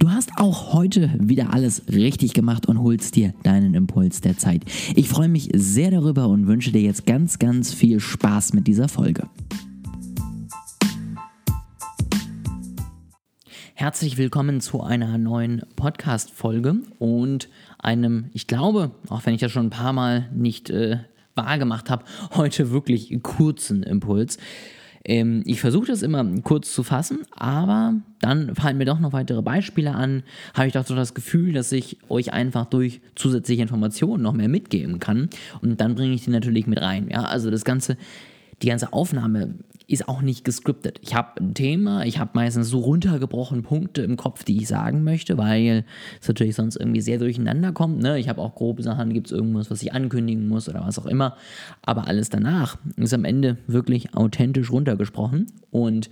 Du hast auch heute wieder alles richtig gemacht und holst dir deinen Impuls der Zeit. Ich freue mich sehr darüber und wünsche dir jetzt ganz, ganz viel Spaß mit dieser Folge. Herzlich willkommen zu einer neuen Podcast-Folge und einem, ich glaube, auch wenn ich das schon ein paar Mal nicht äh, wahr gemacht habe, heute wirklich kurzen Impuls. Ähm, ich versuche das immer kurz zu fassen, aber dann fallen mir doch noch weitere Beispiele an. Habe ich doch so das Gefühl, dass ich euch einfach durch zusätzliche Informationen noch mehr mitgeben kann. Und dann bringe ich die natürlich mit rein. Ja, also das Ganze, die ganze Aufnahme ist auch nicht gescriptet. Ich habe ein Thema, ich habe meistens so runtergebrochen Punkte im Kopf, die ich sagen möchte, weil es natürlich sonst irgendwie sehr durcheinander kommt. Ne? Ich habe auch grobe Sachen, gibt es irgendwas, was ich ankündigen muss oder was auch immer. Aber alles danach ist am Ende wirklich authentisch runtergesprochen. Und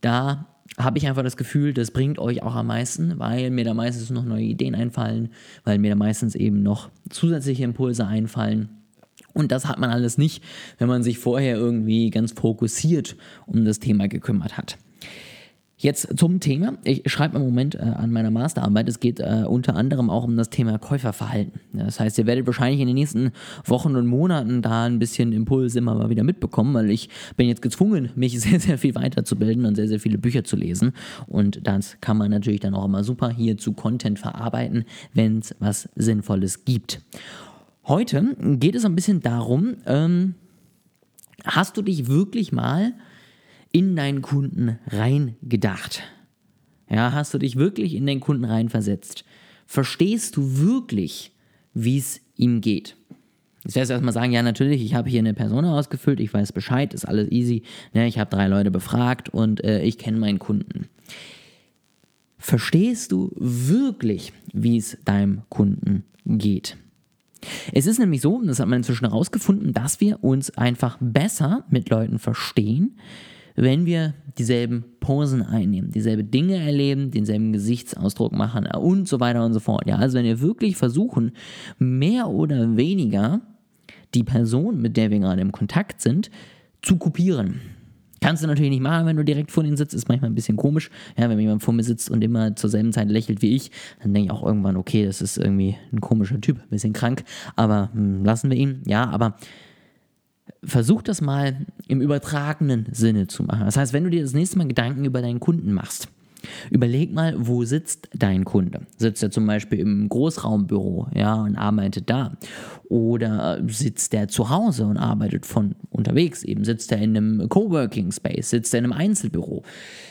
da habe ich einfach das Gefühl, das bringt euch auch am meisten, weil mir da meistens noch neue Ideen einfallen, weil mir da meistens eben noch zusätzliche Impulse einfallen und das hat man alles nicht, wenn man sich vorher irgendwie ganz fokussiert um das Thema gekümmert hat. Jetzt zum Thema. Ich schreibe im Moment äh, an meiner Masterarbeit. Es geht äh, unter anderem auch um das Thema Käuferverhalten. Das heißt, ihr werdet wahrscheinlich in den nächsten Wochen und Monaten da ein bisschen Impuls immer mal wieder mitbekommen, weil ich bin jetzt gezwungen, mich sehr, sehr viel weiterzubilden und sehr, sehr viele Bücher zu lesen. Und das kann man natürlich dann auch immer super hier zu Content verarbeiten, wenn es was Sinnvolles gibt. Heute geht es ein bisschen darum, ähm, hast du dich wirklich mal in deinen Kunden reingedacht? Ja, hast du dich wirklich in den Kunden reinversetzt? Verstehst du wirklich, wie es ihm geht? Wirst du erstmal sagen, ja, natürlich, ich habe hier eine Person ausgefüllt, ich weiß Bescheid, ist alles easy. Ne, ich habe drei Leute befragt und äh, ich kenne meinen Kunden. Verstehst du wirklich, wie es deinem Kunden geht? Es ist nämlich so, und das hat man inzwischen herausgefunden, dass wir uns einfach besser mit Leuten verstehen, wenn wir dieselben Posen einnehmen, dieselbe Dinge erleben, denselben Gesichtsausdruck machen und so weiter und so fort. Ja, also wenn wir wirklich versuchen, mehr oder weniger die Person, mit der wir gerade im Kontakt sind, zu kopieren. Kannst du natürlich nicht machen, wenn du direkt vor ihnen sitzt, ist manchmal ein bisschen komisch. Ja, wenn jemand vor mir sitzt und immer zur selben Zeit lächelt wie ich, dann denke ich auch irgendwann, okay, das ist irgendwie ein komischer Typ, ein bisschen krank, aber hm, lassen wir ihn. Ja, aber versuch das mal im übertragenen Sinne zu machen. Das heißt, wenn du dir das nächste Mal Gedanken über deinen Kunden machst, Überleg mal, wo sitzt dein Kunde? Sitzt er zum Beispiel im Großraumbüro ja, und arbeitet da? Oder sitzt er zu Hause und arbeitet von unterwegs? Eben sitzt er in einem Coworking Space, sitzt er in einem Einzelbüro?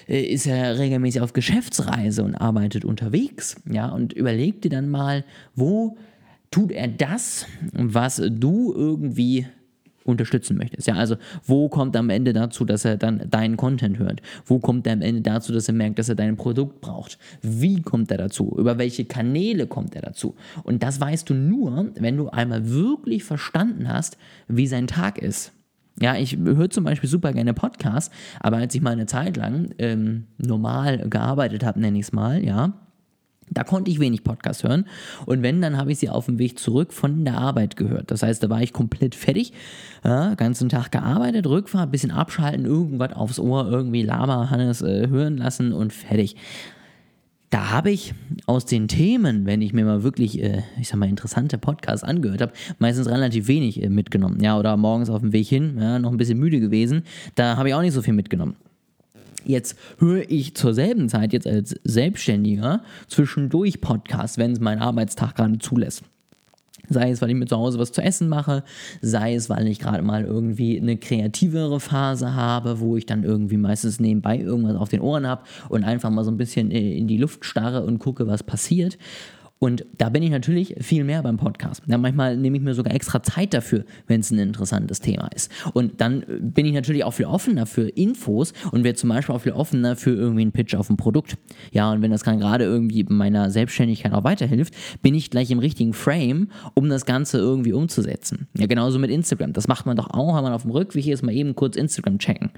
Äh, ist er regelmäßig auf Geschäftsreise und arbeitet unterwegs? Ja, und überleg dir dann mal, wo tut er das, was du irgendwie unterstützen möchtest. Ja, also wo kommt am Ende dazu, dass er dann deinen Content hört? Wo kommt er am Ende dazu, dass er merkt, dass er dein Produkt braucht? Wie kommt er dazu? Über welche Kanäle kommt er dazu? Und das weißt du nur, wenn du einmal wirklich verstanden hast, wie sein Tag ist. Ja, ich höre zum Beispiel super gerne Podcasts, aber als ich mal eine Zeit lang ähm, normal gearbeitet habe, nenne ich es mal, ja, da konnte ich wenig Podcast hören. Und wenn, dann habe ich sie auf dem Weg zurück von der Arbeit gehört. Das heißt, da war ich komplett fertig, ja, ganzen Tag gearbeitet, Rückfahrt, bisschen abschalten, irgendwas aufs Ohr, irgendwie Lama Hannes äh, hören lassen und fertig. Da habe ich aus den Themen, wenn ich mir mal wirklich, äh, ich sag mal, interessante Podcasts angehört habe, meistens relativ wenig äh, mitgenommen. Ja, oder morgens auf dem Weg hin, ja, noch ein bisschen müde gewesen. Da habe ich auch nicht so viel mitgenommen. Jetzt höre ich zur selben Zeit jetzt als Selbstständiger zwischendurch Podcasts, wenn es mein Arbeitstag gerade zulässt. Sei es, weil ich mir zu Hause was zu essen mache, sei es, weil ich gerade mal irgendwie eine kreativere Phase habe, wo ich dann irgendwie meistens nebenbei irgendwas auf den Ohren habe und einfach mal so ein bisschen in die Luft starre und gucke, was passiert. Und da bin ich natürlich viel mehr beim Podcast. Ja, manchmal nehme ich mir sogar extra Zeit dafür, wenn es ein interessantes Thema ist. Und dann bin ich natürlich auch viel offener für Infos und werde zum Beispiel auch viel offener für irgendwie einen Pitch auf ein Produkt. Ja, und wenn das gerade irgendwie meiner Selbstständigkeit auch weiterhilft, bin ich gleich im richtigen Frame, um das Ganze irgendwie umzusetzen. Ja, genauso mit Instagram. Das macht man doch auch, wenn man auf dem Rückweg ist, mal eben kurz Instagram checken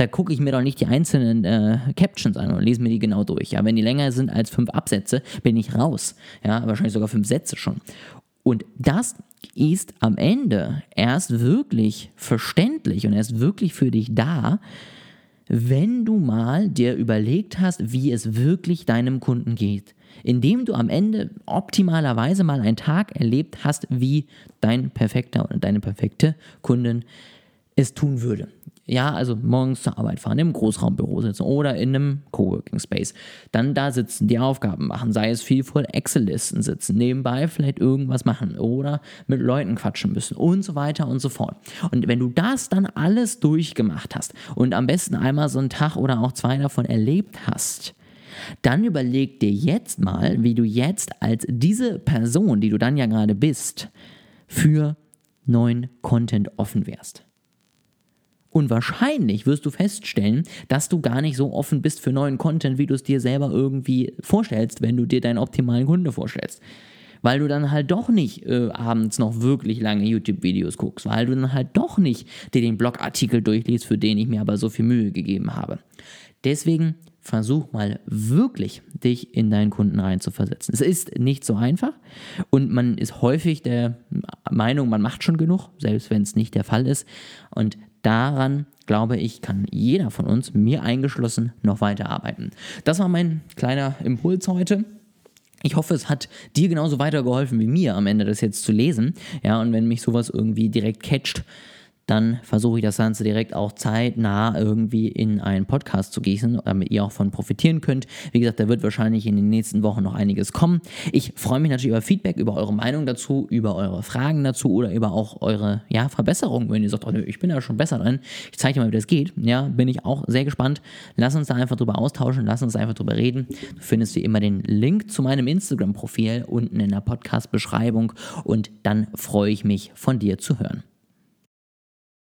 da gucke ich mir doch nicht die einzelnen äh, Captions an und lese mir die genau durch. Ja, wenn die länger sind als fünf Absätze, bin ich raus. Ja, wahrscheinlich sogar fünf Sätze schon. Und das ist am Ende erst wirklich verständlich und erst wirklich für dich da, wenn du mal dir überlegt hast, wie es wirklich deinem Kunden geht. Indem du am Ende optimalerweise mal einen Tag erlebt hast, wie dein perfekter oder deine perfekte Kundin es tun würde. Ja, also morgens zur Arbeit fahren, im Großraumbüro sitzen oder in einem Coworking Space. Dann da sitzen, die Aufgaben machen, sei es viel vor Excel-Listen sitzen, nebenbei vielleicht irgendwas machen oder mit Leuten quatschen müssen und so weiter und so fort. Und wenn du das dann alles durchgemacht hast und am besten einmal so einen Tag oder auch zwei davon erlebt hast, dann überleg dir jetzt mal, wie du jetzt als diese Person, die du dann ja gerade bist, für neuen Content offen wärst. Und wahrscheinlich wirst du feststellen, dass du gar nicht so offen bist für neuen Content, wie du es dir selber irgendwie vorstellst, wenn du dir deinen optimalen Kunde vorstellst. Weil du dann halt doch nicht äh, abends noch wirklich lange YouTube-Videos guckst, weil du dann halt doch nicht dir den Blogartikel durchliest, für den ich mir aber so viel Mühe gegeben habe. Deswegen versuch mal wirklich, dich in deinen Kunden reinzuversetzen. Es ist nicht so einfach und man ist häufig der Meinung, man macht schon genug, selbst wenn es nicht der Fall ist. Und daran, glaube ich, kann jeder von uns, mir eingeschlossen, noch weiter arbeiten. Das war mein kleiner Impuls heute. Ich hoffe, es hat dir genauso weitergeholfen wie mir am Ende das jetzt zu lesen. Ja, und wenn mich sowas irgendwie direkt catcht, dann versuche ich das Ganze direkt auch zeitnah irgendwie in einen Podcast zu gießen, damit ihr auch von profitieren könnt. Wie gesagt, da wird wahrscheinlich in den nächsten Wochen noch einiges kommen. Ich freue mich natürlich über Feedback, über eure Meinung dazu, über eure Fragen dazu oder über auch eure ja, Verbesserungen. Wenn ihr sagt, oh, nö, ich bin da schon besser drin, ich zeige dir mal, wie das geht. Ja, bin ich auch sehr gespannt. Lass uns da einfach drüber austauschen, lass uns einfach drüber reden. Du findest wie immer den Link zu meinem Instagram-Profil unten in der Podcast-Beschreibung und dann freue ich mich von dir zu hören.